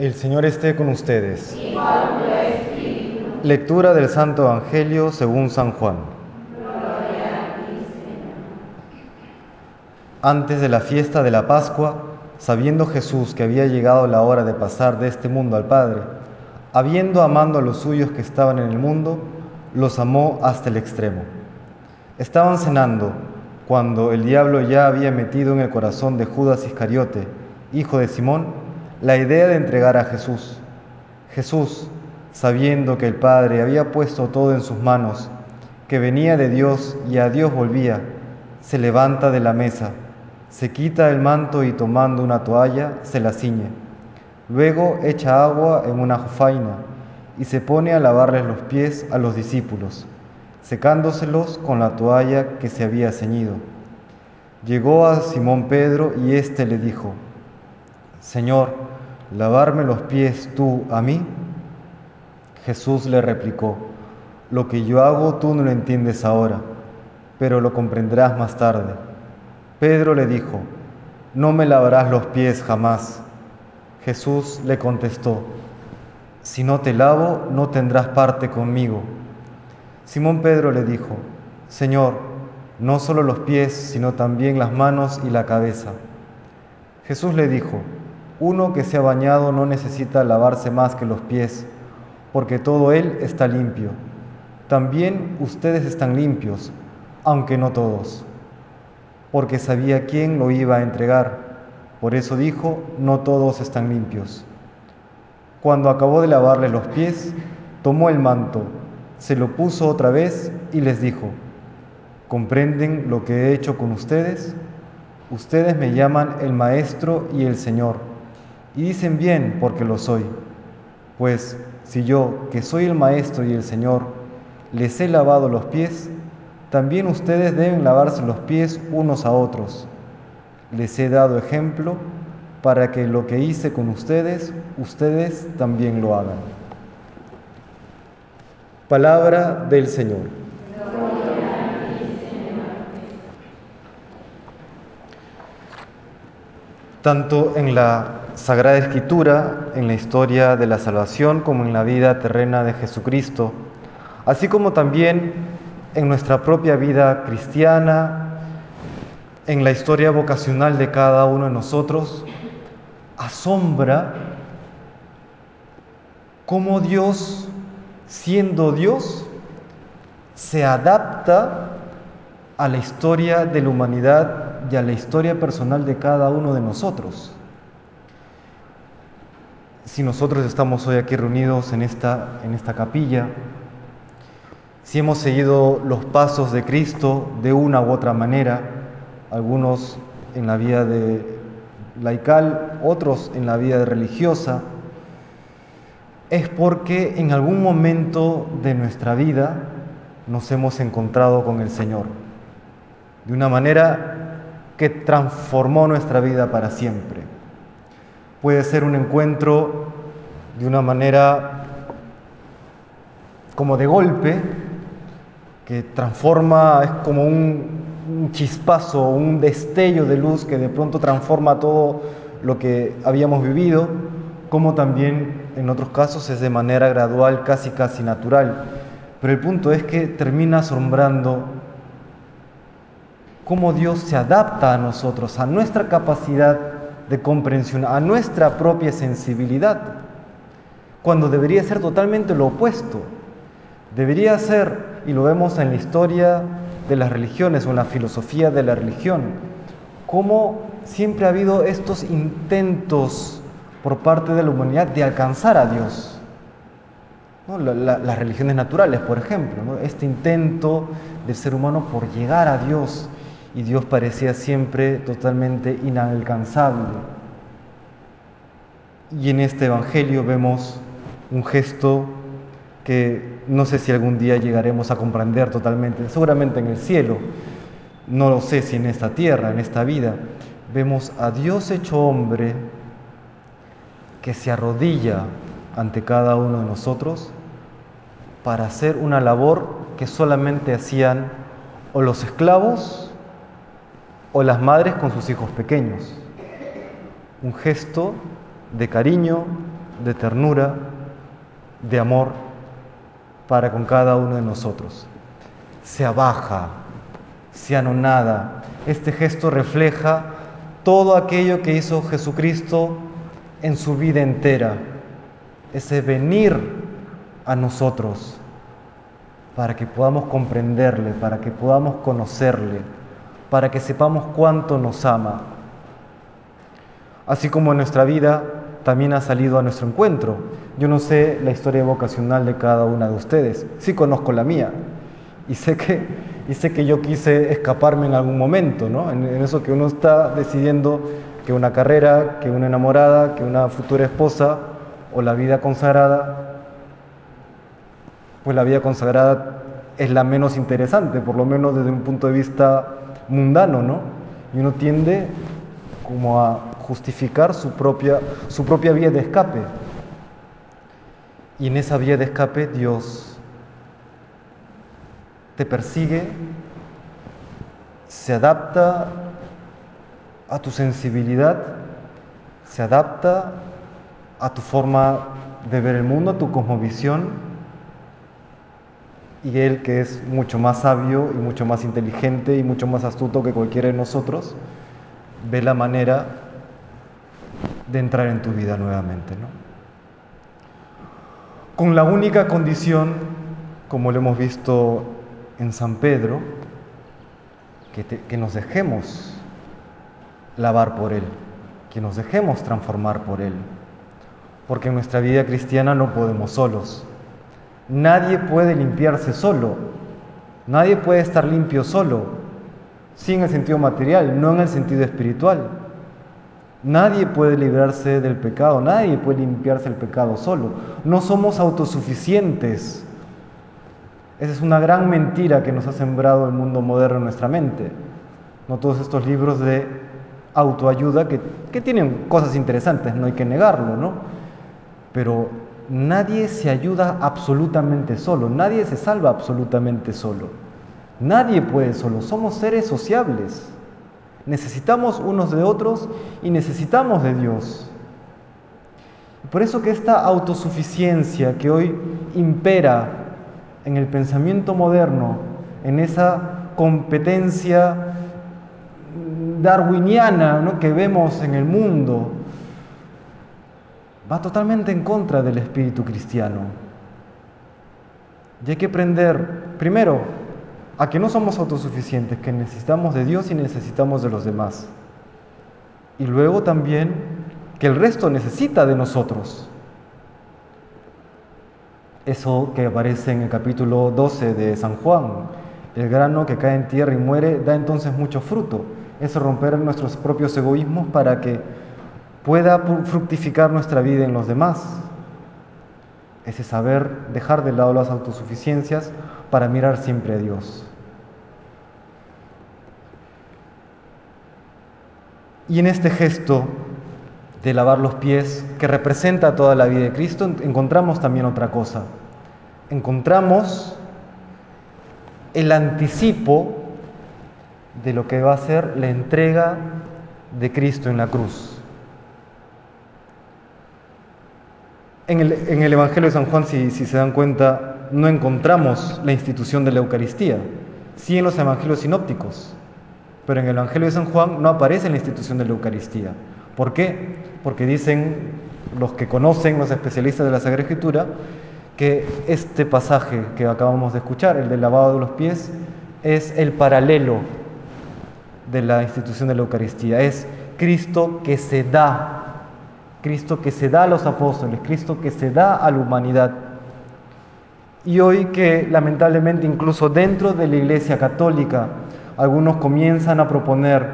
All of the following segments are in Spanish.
El Señor esté con ustedes. Lectura del Santo Evangelio según San Juan. Antes de la fiesta de la Pascua, sabiendo Jesús que había llegado la hora de pasar de este mundo al Padre, habiendo amando a los suyos que estaban en el mundo, los amó hasta el extremo. Estaban cenando cuando el diablo ya había metido en el corazón de Judas Iscariote, hijo de Simón, la idea de entregar a Jesús. Jesús, sabiendo que el Padre había puesto todo en sus manos, que venía de Dios y a Dios volvía, se levanta de la mesa, se quita el manto y tomando una toalla, se la ciñe. Luego echa agua en una jofaina y se pone a lavarles los pies a los discípulos, secándoselos con la toalla que se había ceñido. Llegó a Simón Pedro y éste le dijo, Señor, ¿lavarme los pies tú a mí? Jesús le replicó, lo que yo hago tú no lo entiendes ahora, pero lo comprenderás más tarde. Pedro le dijo, no me lavarás los pies jamás. Jesús le contestó, si no te lavo, no tendrás parte conmigo. Simón Pedro le dijo, Señor, no solo los pies, sino también las manos y la cabeza. Jesús le dijo, uno que se ha bañado no necesita lavarse más que los pies, porque todo él está limpio. También ustedes están limpios, aunque no todos, porque sabía quién lo iba a entregar. Por eso dijo, no todos están limpios. Cuando acabó de lavarle los pies, tomó el manto, se lo puso otra vez y les dijo, ¿comprenden lo que he hecho con ustedes? Ustedes me llaman el Maestro y el Señor y dicen bien porque lo soy. Pues si yo, que soy el Maestro y el Señor, les he lavado los pies, también ustedes deben lavarse los pies unos a otros. Les he dado ejemplo para que lo que hice con ustedes, ustedes también lo hagan. Palabra del Señor. Tanto en la Sagrada Escritura, en la historia de la salvación, como en la vida terrena de Jesucristo, así como también en nuestra propia vida cristiana, en la historia vocacional de cada uno de nosotros, asombra cómo Dios, siendo Dios, se adapta a la historia de la humanidad y a la historia personal de cada uno de nosotros. Si nosotros estamos hoy aquí reunidos en esta, en esta capilla, si hemos seguido los pasos de Cristo de una u otra manera, algunos en la vida de laical, otros en la vida religiosa, es porque en algún momento de nuestra vida nos hemos encontrado con el Señor, de una manera que transformó nuestra vida para siempre. Puede ser un encuentro de una manera como de golpe, que transforma, es como un, chispazo, un destello de luz que de pronto transforma todo lo que habíamos vivido, como también en otros casos es de manera gradual, casi casi natural. Pero el punto es que termina asombrando cómo Dios se adapta a nosotros, a nuestra capacidad de comprensión, a nuestra propia sensibilidad, cuando debería ser totalmente lo opuesto. Debería ser, y lo vemos en la historia de las religiones o en la filosofía de la religión, cómo siempre ha habido estos intentos por parte de la humanidad de alcanzar a Dios. las religiones naturales, por ejemplo, este intento del ser humano por llegar a Dios y Dios parecía siempre totalmente inalcanzable. Y en este Evangelio vemos un gesto que no sé si algún día llegaremos a comprender totalmente, seguramente en el cielo, no lo sé si en esta tierra, en esta vida, vemos a Dios hecho hombre que se arrodilla ante cada uno de nosotros para hacer una labor que solamente hacían o los esclavos o las madres con sus hijos pequeños. Un gesto de cariño, de ternura, de amor para con cada uno de nosotros. Se abaja, se anonada. Este gesto refleja todo aquello que hizo Jesucristo en su vida entera, ese venir a nosotros para que podamos comprenderle, para que podamos conocerle, para que sepamos cuánto nos ama. Así como en nuestra vida también ha salido a nuestro encuentro. Yo no sé la historia vocacional de cada una de ustedes, sí conozco la mía y sé que, y sé que yo quise escaparme en algún momento, ¿no? en, en eso que uno está decidiendo que una carrera, que una enamorada, que una futura esposa o la vida consagrada pues la vida consagrada es la menos interesante, por lo menos desde un punto de vista mundano, ¿no? Y uno tiende como a justificar su propia, su propia vía de escape. Y en esa vía de escape Dios te persigue, se adapta a tu sensibilidad, se adapta a tu forma de ver el mundo, a tu cosmovisión y Él, que es mucho más sabio y mucho más inteligente y mucho más astuto que cualquiera de nosotros, ve la manera de entrar en tu vida nuevamente. ¿no? Con la única condición, como lo hemos visto en San Pedro, que, que nos dejemos lavar por Él, que nos dejemos transformar por Él, porque en nuestra vida cristiana no podemos solos Nadie puede limpiarse solo. Nadie puede estar limpio solo. Sí en el sentido material, no en el sentido espiritual. Nadie puede librarse del pecado, nadie puede limpiarse del pecado solo. No somos autosuficientes. Esa es una gran mentira que nos ha sembrado el mundo moderno en nuestra mente. No todos estos libros de autoayuda que, que tienen cosas interesantes, no hay que negarlo, ¿no? Pero nadie se ayuda absolutamente solo, nadie se salva absolutamente solo. Nadie puede solo, somos seres sociables. Necesitamos unos de otros y necesitamos de Dios. Por eso que esta autosuficiencia que hoy impera en el pensamiento moderno, en esa competencia darwiniana que vemos en el mundo, va totalmente en contra del espíritu cristiano. Y hay que aprender, primero, a que no somos autosuficientes, que necesitamos de Dios y necesitamos de los demás. Y luego también que el resto necesita de nosotros. Eso que aparece en el capítulo 12 de San Juan, el grano que cae en tierra y muere da entonces mucho fruto. Es romper nuestros propios egoísmos para que pueda fructificar nuestra vida en los demás. Ese saber dejar de lado las autosuficiencias para mirar siempre a Dios. Y en este gesto de lavar los pies, que representa toda la vida de Cristo, encontramos también otra cosa. Encontramos el anticipo de lo que va a ser la entrega de Cristo en la cruz. En el, Evangelio de San Juan, si, se dan cuenta, no encontramos la institución de la Eucaristía, sí en los Evangelios sinópticos, pero en el Evangelio de San Juan no aparece la institución de la Eucaristía. ¿Por qué? Porque dicen los que conocen, los especialistas de la Sagrada Escritura, que este pasaje que acabamos de escuchar, el del lavado de los pies, es el paralelo de la institución de la Eucaristía, es Cristo que se da Cristo que se da a los apóstoles, Cristo que se da a la humanidad. Y hoy que lamentablemente incluso dentro de la Iglesia Católica algunos comienzan a proponer,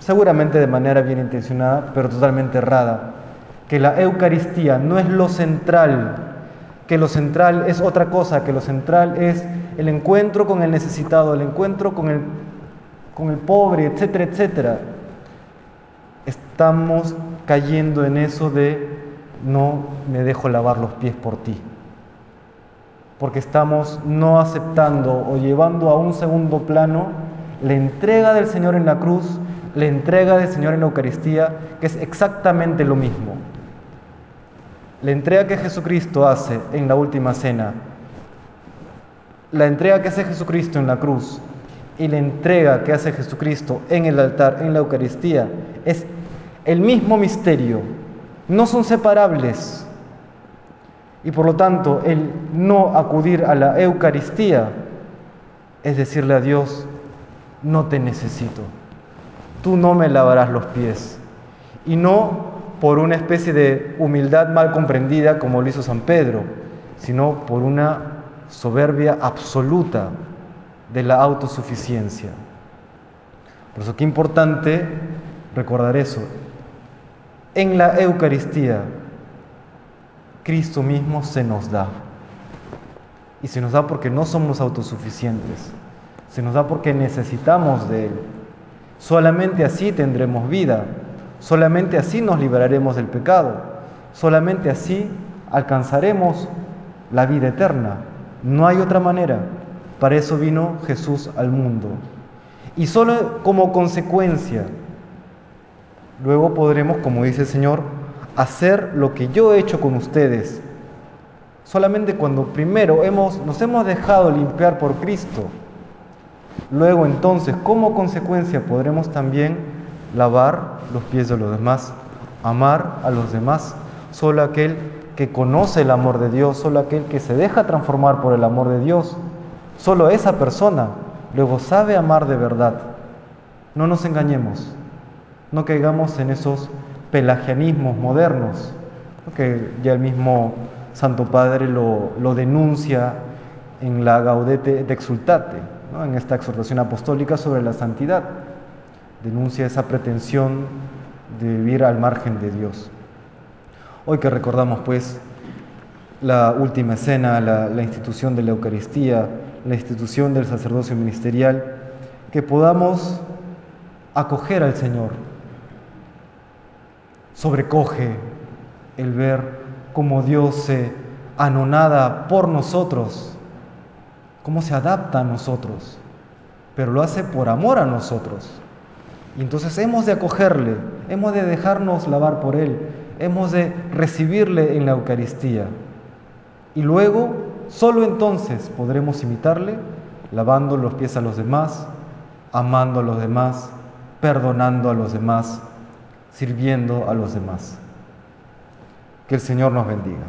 seguramente de manera bien intencionada, pero totalmente errada, que la Eucaristía no es lo central, que lo central es otra cosa, que lo central es el encuentro con el necesitado, el encuentro con el, con el pobre, etcétera, etcétera. Estamos cayendo en eso de no me dejo lavar los pies por ti. Porque estamos no aceptando o llevando a un segundo plano la entrega del Señor en la cruz, la entrega del Señor en la Eucaristía, que es exactamente lo mismo. la entrega que Jesucristo hace en la última cena, la entrega que hace Jesucristo en la cruz y la entrega que hace Jesucristo en el altar, en la Eucaristía, es el mismo misterio, no son separables. Y por lo tanto, el no acudir a la Eucaristía es decirle a Dios, no te necesito, tú no me lavarás los pies. Y no por una especie de humildad mal comprendida como lo hizo San Pedro, sino por una soberbia absoluta de la autosuficiencia. Por eso qué importante recordar eso. En la Eucaristía, Cristo mismo se nos da. Y se nos da porque no somos autosuficientes. Se nos da porque necesitamos de Él. Solamente así tendremos vida. Solamente así nos liberaremos del pecado. Solamente así alcanzaremos la vida eterna. No hay otra manera. Para eso vino Jesús al mundo. Y solo como consecuencia, luego podremos, como dice el Señor, hacer lo que yo he hecho con ustedes. Solamente cuando primero hemos, nos hemos dejado limpiar por Cristo, luego entonces como consecuencia podremos también lavar los pies de los demás, amar a los demás. Solo aquel que conoce el amor de Dios, solo aquel que se deja transformar por el amor de Dios, Solo esa persona luego sabe amar de verdad. No nos engañemos, no caigamos en esos pelagianismos modernos, que ya el mismo Santo Padre lo, denuncia en la Gaudete de Exultate, en esta exhortación apostólica sobre la santidad. Denuncia esa pretensión de vivir al margen de Dios. Hoy que recordamos pues la última escena, la institución de la Eucaristía, la institución del sacerdocio ministerial, que podamos acoger al Señor. Sobrecoge el ver cómo Dios se anonada por nosotros, cómo se adapta a nosotros, pero lo hace por amor a nosotros. Y entonces hemos de acogerle, hemos de dejarnos lavar por Él, hemos de recibirle en la Eucaristía. Y luego Solo entonces podremos imitarle lavando los pies a los demás, amando a los demás, perdonando a los demás, sirviendo a los demás. Que el Señor nos bendiga.